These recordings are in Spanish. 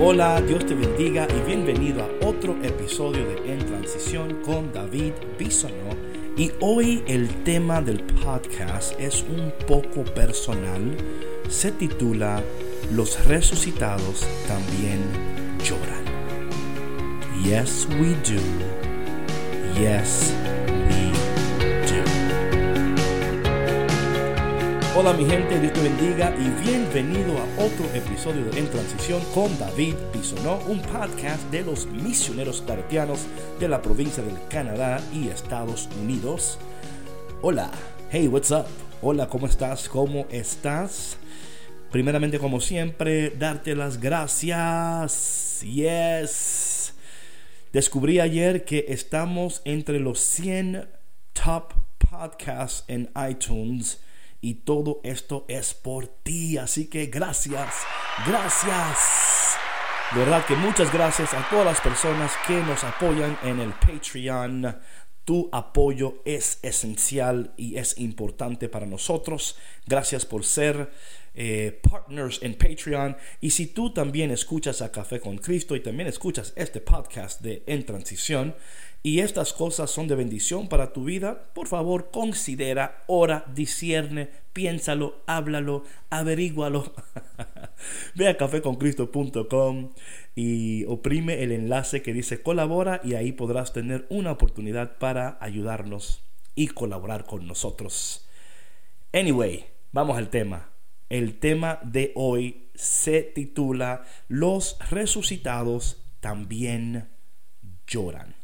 Hola, Dios te bendiga y bienvenido a otro episodio de En Transición con David Bisonó. Y hoy el tema del podcast es un poco personal. Se titula Los resucitados también lloran. Yes, we do. Yes, Hola mi gente, Dios te bendiga y bienvenido a otro episodio de En Transición con David Bisonó, un podcast de los misioneros claretianos de la provincia del Canadá y Estados Unidos. Hola, hey, what's up? Hola, ¿cómo estás? ¿Cómo estás? Primeramente, como siempre, darte las gracias. Yes. Descubrí ayer que estamos entre los 100 top podcasts en iTunes y todo esto es por ti. Así que gracias, gracias. De verdad que muchas gracias a todas las personas que nos apoyan en el Patreon. Tu apoyo es esencial y es importante para nosotros. Gracias por ser eh, partners en Patreon. Y si tú también escuchas a Café con Cristo y también escuchas este podcast de En Transición, y estas cosas son de bendición para tu vida, por favor considera, ora, discierne, piénsalo, háblalo, averígualo. Ve a caféconcristo.com y oprime el enlace que dice colabora y ahí podrás tener una oportunidad para ayudarnos y colaborar con nosotros. Anyway, vamos al tema. El tema de hoy se titula Los resucitados también lloran.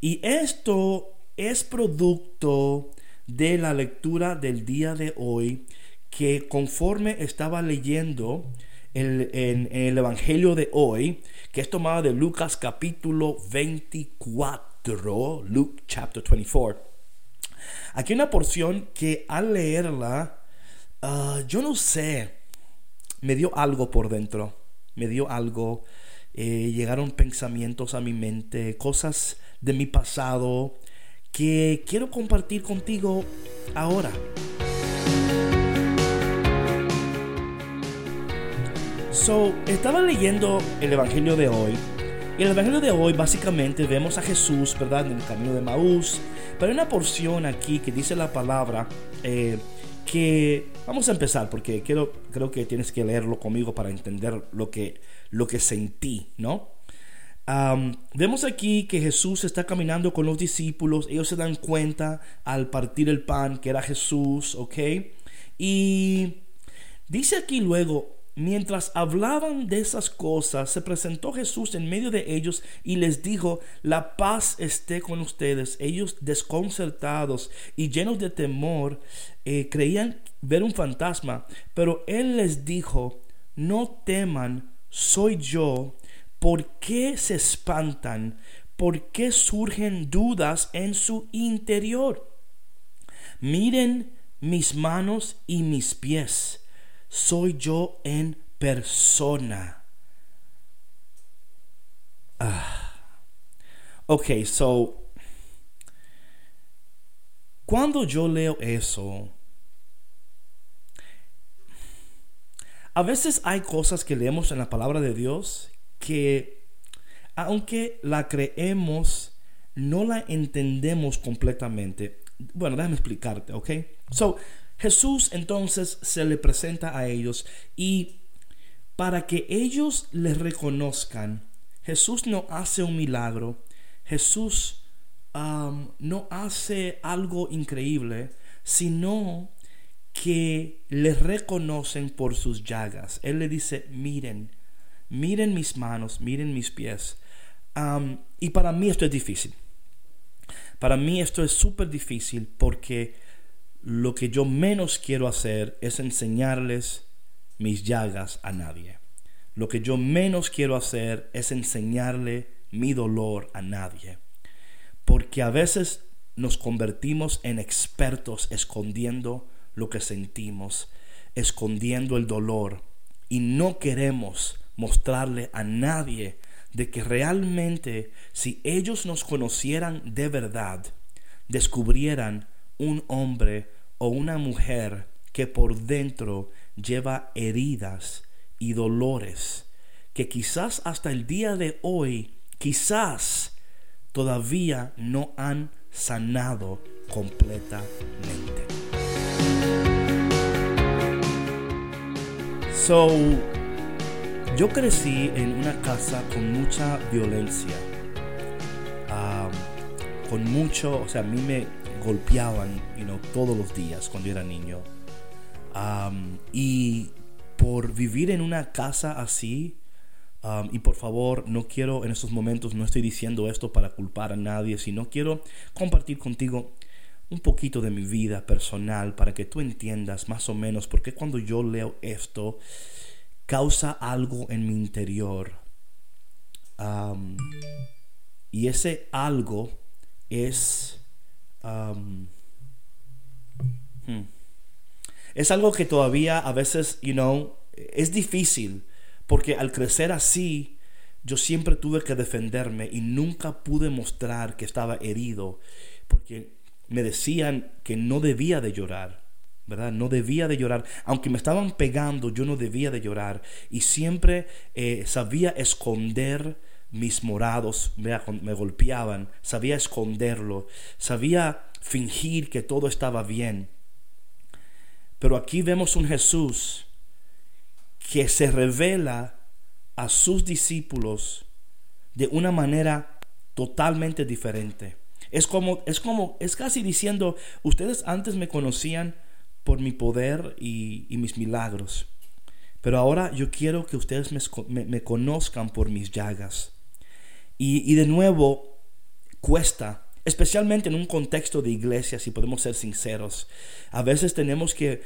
Y esto es producto de la lectura del día de hoy que conforme estaba leyendo en, el Evangelio de hoy, que es tomado de Lucas capítulo 24, Luke chapter 24. Aquí una porción que al leerla, ah, yo no sé, me dio algo por dentro, me dio algo, eh, llegaron pensamientos a mi mente, cosas de mi pasado que quiero compartir contigo ahora. So, estaba leyendo el Evangelio de hoy. Y el Evangelio de hoy básicamente vemos a Jesús, ¿verdad? En el camino de Maús. Pero hay una porción aquí que dice la palabra eh, que... Vamos a empezar porque quiero, creo que tienes que leerlo conmigo para entender lo que, lo que sentí, ¿no? vemos aquí que Jesús está caminando con los discípulos, ellos se dan cuenta al partir el pan que era Jesús, ¿ok? Y dice aquí luego, mientras hablaban de esas cosas, se presentó Jesús en medio de ellos y les dijo, la paz esté con ustedes. Ellos desconcertados y llenos de temor, eh, creían ver un fantasma, pero él les dijo, no teman, soy yo ¿Por qué se espantan? ¿Por qué surgen dudas en su interior? Miren mis manos y mis pies. Soy yo en persona. Ah. Ok, so cuando yo leo eso, a veces hay cosas que leemos en la palabra de Dios que aunque la creemos, no la entendemos completamente. Bueno, déjame explicarte, ¿ok? So, Jesús entonces se le presenta a ellos y para que ellos le reconozcan, Jesús no hace un milagro, Jesús um, no hace algo increíble, sino que le reconocen por sus llagas. Él le dice, miren, miren mis manos, miren mis pies. y para mí esto es difícil. Para mí esto es súper difícil porque lo que yo menos quiero hacer es enseñarles mis llagas a nadie. Lo que yo menos quiero hacer es enseñarle mi dolor a nadie. Porque a veces nos convertimos en expertos escondiendo lo que sentimos, escondiendo el dolor y no queremos mostrarle a nadie de que realmente si ellos nos conocieran de verdad, descubrieran un hombre o una mujer que por dentro lleva heridas y dolores que quizás hasta el día de hoy, quizás todavía no han sanado completamente. So, yo crecí en una casa con mucha violencia, con mucho, o sea, a mí me golpeaban, you know, todos los días cuando era niño. Y por vivir en una casa así, y por favor, no quiero en estos momentos, no estoy diciendo esto para culpar a nadie, sino quiero compartir contigo un poquito de mi vida personal para que tú entiendas más o menos por qué cuando yo leo esto causa algo en mi interior. Um, y ese algo es... Hmm, es algo que todavía a veces, you know, es difícil, porque al crecer así, yo siempre tuve que defenderme y nunca pude mostrar que estaba herido, porque me decían que no debía de llorar, ¿verdad? No debía de llorar. Aunque me estaban pegando, yo no debía de llorar. Y siempre eh, sabía esconder mis morados, me, me golpeaban, sabía esconderlo, sabía fingir que todo estaba bien. Pero aquí vemos un Jesús que se revela a sus discípulos de una manera totalmente diferente. Es como, es como, es casi diciendo, ustedes antes me conocían por mi poder y, mis milagros, pero ahora yo quiero que ustedes me, conozcan por mis llagas. Y, de nuevo, cuesta especialmente en un contexto de iglesia, si podemos ser sinceros. A veces tenemos que,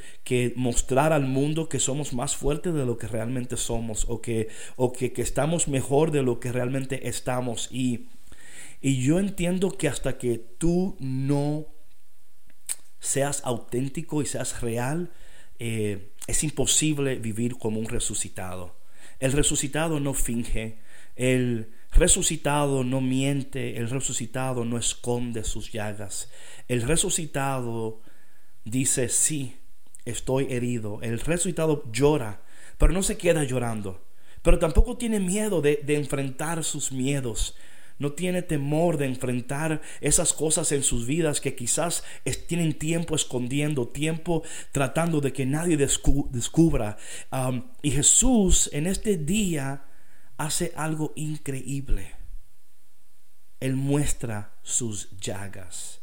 mostrar al mundo que somos más fuertes de lo que realmente somos o que, o que, estamos mejor de lo que realmente estamos. Y, y yo entiendo que hasta que tú no seas auténtico y seas real, eh, es imposible vivir como un resucitado. El resucitado no finge, el resucitado no miente, el resucitado no esconde sus llagas. El resucitado dice, sí, estoy herido. El resucitado llora, pero no se queda llorando. Pero tampoco tiene miedo de, enfrentar sus miedos. No tiene temor de enfrentar esas cosas en sus vidas que quizás tienen tiempo escondiendo, tiempo tratando de que nadie descubra. y Jesús en este día hace algo increíble. Él muestra sus llagas.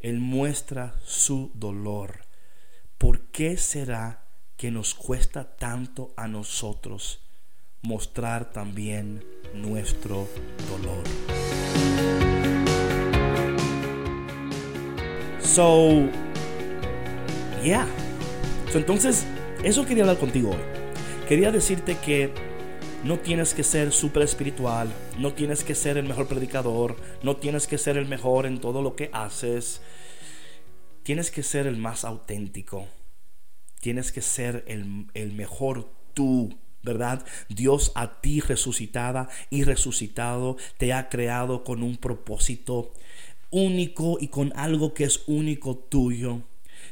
Él muestra su dolor. ¿Por qué será que nos cuesta tanto a nosotros mostrar también nuestro dolor? So, yeah. entonces, eso quería hablar contigo hoy. Quería decirte que no tienes que ser súper espiritual, no tienes que ser el mejor predicador, no tienes que ser el mejor en todo lo que haces. Tienes que ser el más auténtico. Tienes que ser el, el mejor tú, ¿verdad? Dios a ti resucitada y resucitado te ha creado con un propósito único y con algo que es único tuyo.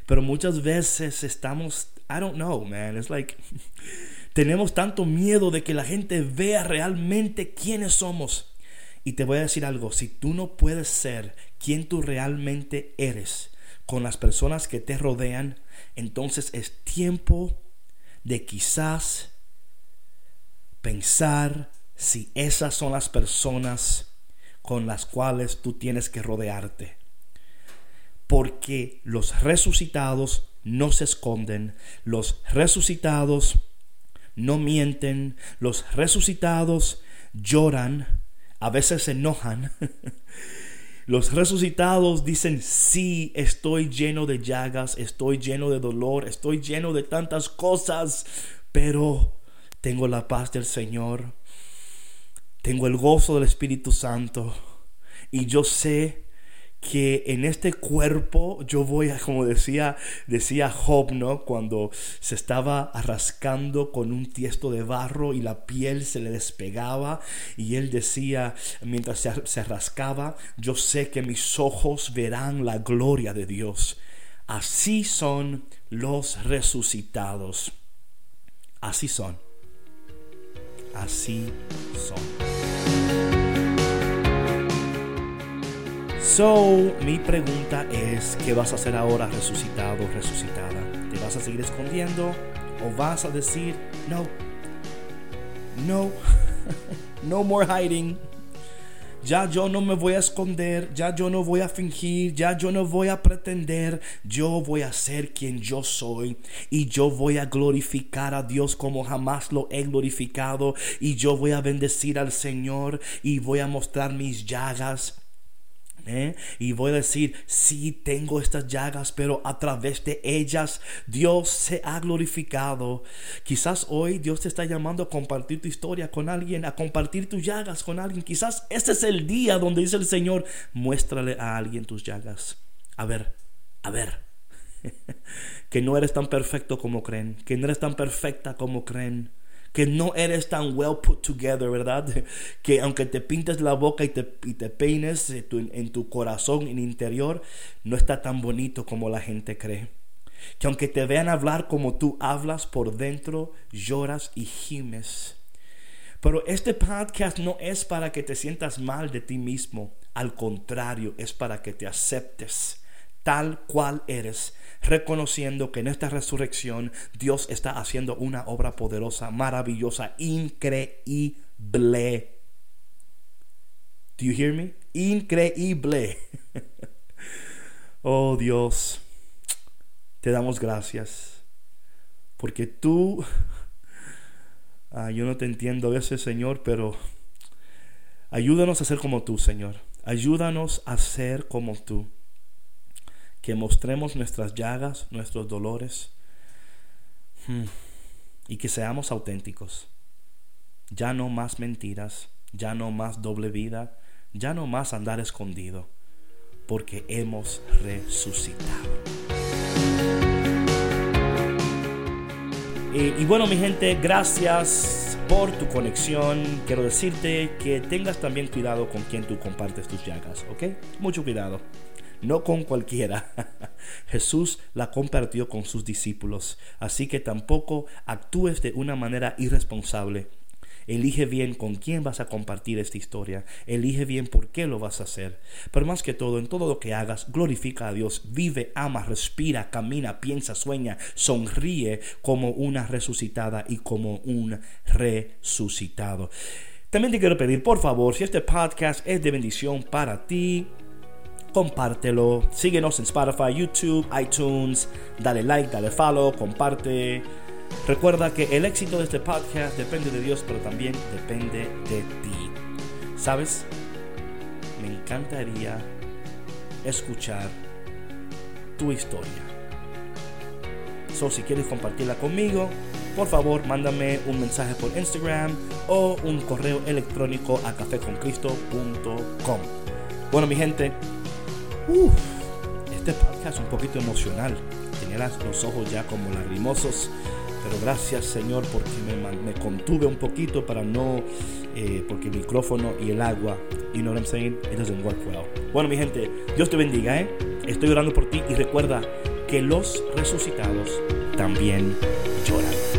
Pero muchas veces estamos, I don't know, man, it's like Tenemos tanto miedo de que la gente vea realmente quiénes somos. Y te voy a decir algo, si tú no puedes ser quien tú realmente eres con las personas que te rodean, entonces es tiempo de quizás pensar si esas son las personas con las cuales tú tienes que rodearte. Porque los resucitados no se esconden, los resucitados no mienten, los resucitados lloran, a veces se enojan. Los resucitados dicen, sí, estoy lleno de llagas, estoy lleno de dolor, estoy lleno de tantas cosas, pero tengo la paz del Señor, tengo el gozo del Espíritu Santo y yo sé que en este cuerpo yo voy a, como decía, decía Job, ¿no? Cuando se estaba rascando con un tiesto de barro y la piel se le despegaba y él decía, mientras se, se yo sé que mis ojos verán la gloria de Dios. Así son los resucitados. Así son. Así son. So, mi pregunta es, ¿qué vas a hacer ahora resucitado, resucitada? ¿Te vas a seguir escondiendo o vas a decir, no, no, no more hiding? Ya yo no me voy a esconder, ya yo no voy a fingir, ya yo no voy a pretender, yo voy a ser quien yo soy y yo voy a glorificar a Dios como jamás lo he glorificado. Y yo voy a bendecir al Señor y voy a mostrar mis llagas ¿Eh? Y voy a decir, sí tengo estas llagas, pero a través de ellas Dios se ha glorificado. Quizás hoy Dios te está llamando a compartir tu historia con alguien, a compartir tus llagas con alguien. Quizás este es el día donde dice el Señor, muéstrale a alguien tus llagas. A ver, a ver. que no eres tan perfecto como creen, que no eres tan perfecta como creen que no eres tan well put together, ¿verdad? Que aunque te pintes la boca y te, te peines tu, en tu corazón, en interior, no está tan bonito como la gente cree. Que aunque te vean hablar como tú hablas por dentro, lloras y gimes. Pero este podcast no es para que te sientas mal de ti mismo. Al contrario, es para que te aceptes tal cual eres, reconociendo que en esta resurrección Dios está haciendo una obra poderosa, maravillosa, increíble. Do you hear me? Increíble. oh Dios, te damos gracias porque tú, ah, yo no te entiendo a veces, Señor, pero ayúdanos a ser como tú, Señor. Ayúdanos a ser como tú que mostremos nuestras llagas, nuestros dolores hmm, y que seamos auténticos. Ya no más mentiras, ya no más doble vida, ya no más andar escondido, porque hemos resucitado. y bueno, mi gente, gracias por tu conexión. Quiero decirte que tengas también cuidado con quien tú compartes tus llagas, ¿ok? Mucho cuidado no con cualquiera. Jesús la compartió con sus discípulos, así que tampoco actúes de una manera irresponsable. Elige bien con quién vas a compartir esta historia. Elige bien por qué lo vas a hacer. Pero más que todo, en todo lo que hagas, glorifica a Dios. Vive, ama, respira, camina, piensa, sueña, sonríe como una resucitada y como un resucitado. También te quiero pedir, por favor, si este podcast es de bendición para ti, compártelo. Síguenos en Spotify, YouTube, iTunes. Dale like, dale follow, comparte. Recuerda que el éxito de este podcast depende de Dios, pero también depende de ti. ¿Sabes? Me encantaría escuchar tu historia. So, si quieres compartirla conmigo, por favor, mándame un mensaje por Instagram o un correo electrónico a cafeconcristo.com. Bueno, mi gente, este podcast es un poquito emocional. Tenía los ojos ya como lagrimosos. Pero gracias Señor porque me, contuve un poquito para no, eh, porque el micrófono y el agua, you know what I'm saying, it doesn't work well. Bueno mi gente, Dios te bendiga, ¿eh? Estoy orando por ti y recuerda que los resucitados también lloran.